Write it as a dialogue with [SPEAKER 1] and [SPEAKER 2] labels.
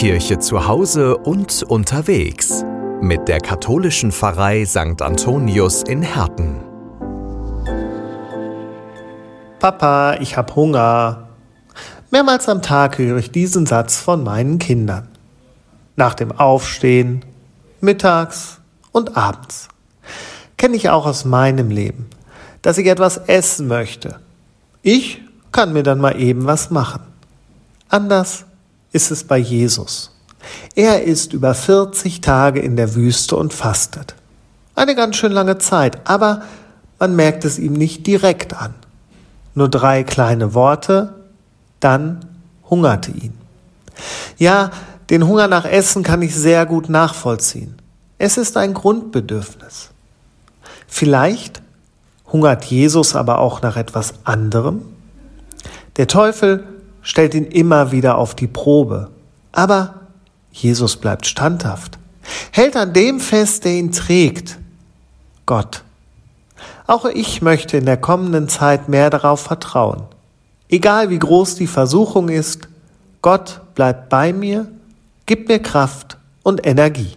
[SPEAKER 1] KW-Kirche zu Hause und unterwegs mit der katholischen Pfarrei St. Antonius in Herten.
[SPEAKER 2] Papa, ich hab Hunger. Mehrmals am Tag höre ich diesen Satz von meinen Kindern. Nach dem Aufstehen, mittags und abends. Kenne ich auch aus meinem Leben, dass ich etwas essen möchte. Ich kann mir dann mal eben was machen. Anders ist es bei Jesus. Er ist über 40 Tage in der Wüste und fastet. Eine ganz schön lange Zeit, aber man merkt es ihm nicht direkt an. Nur drei kleine Worte, dann hungerte ihn. Ja, den Hunger nach Essen kann ich sehr gut nachvollziehen. Es ist ein Grundbedürfnis. Vielleicht hungert Jesus aber auch nach etwas anderem? Der Teufel stellt ihn immer wieder auf die Probe. Aber Jesus bleibt standhaft, hält an dem fest, der ihn trägt, Gott. Auch ich möchte in der kommenden Zeit mehr darauf vertrauen. Egal wie groß die Versuchung ist, Gott bleibt bei mir, gibt mir Kraft und Energie.